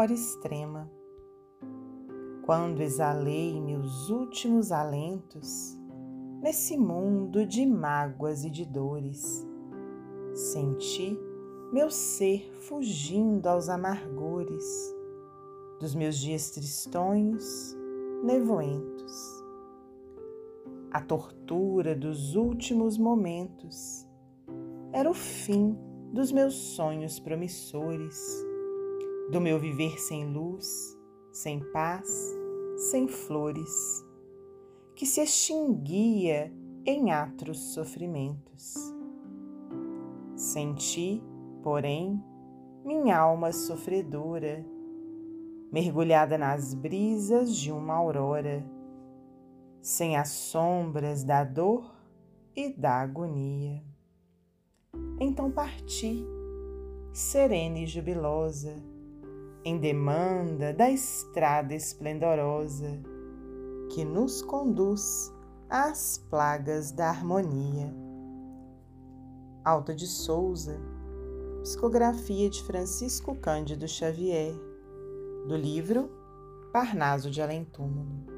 hora extrema. Quando exalei meus últimos alentos nesse mundo de mágoas e de dores, senti meu ser fugindo aos amargores dos meus dias tristonhos, nevoentos. A tortura dos últimos momentos era o fim dos meus sonhos promissores, do meu viver sem luz, sem paz, sem flores, que se extinguia em atros sofrimentos. Senti, porém, minha alma sofredora, mergulhada nas brisas de uma aurora, sem as sombras da dor e da agonia. Então parti, serena e jubilosa, em demanda da estrada esplendorosa que nos conduz às plagas da harmonia. Alta de Souza, psicografia de Francisco Cândido Xavier, do livro Parnaso de Além Túmulo.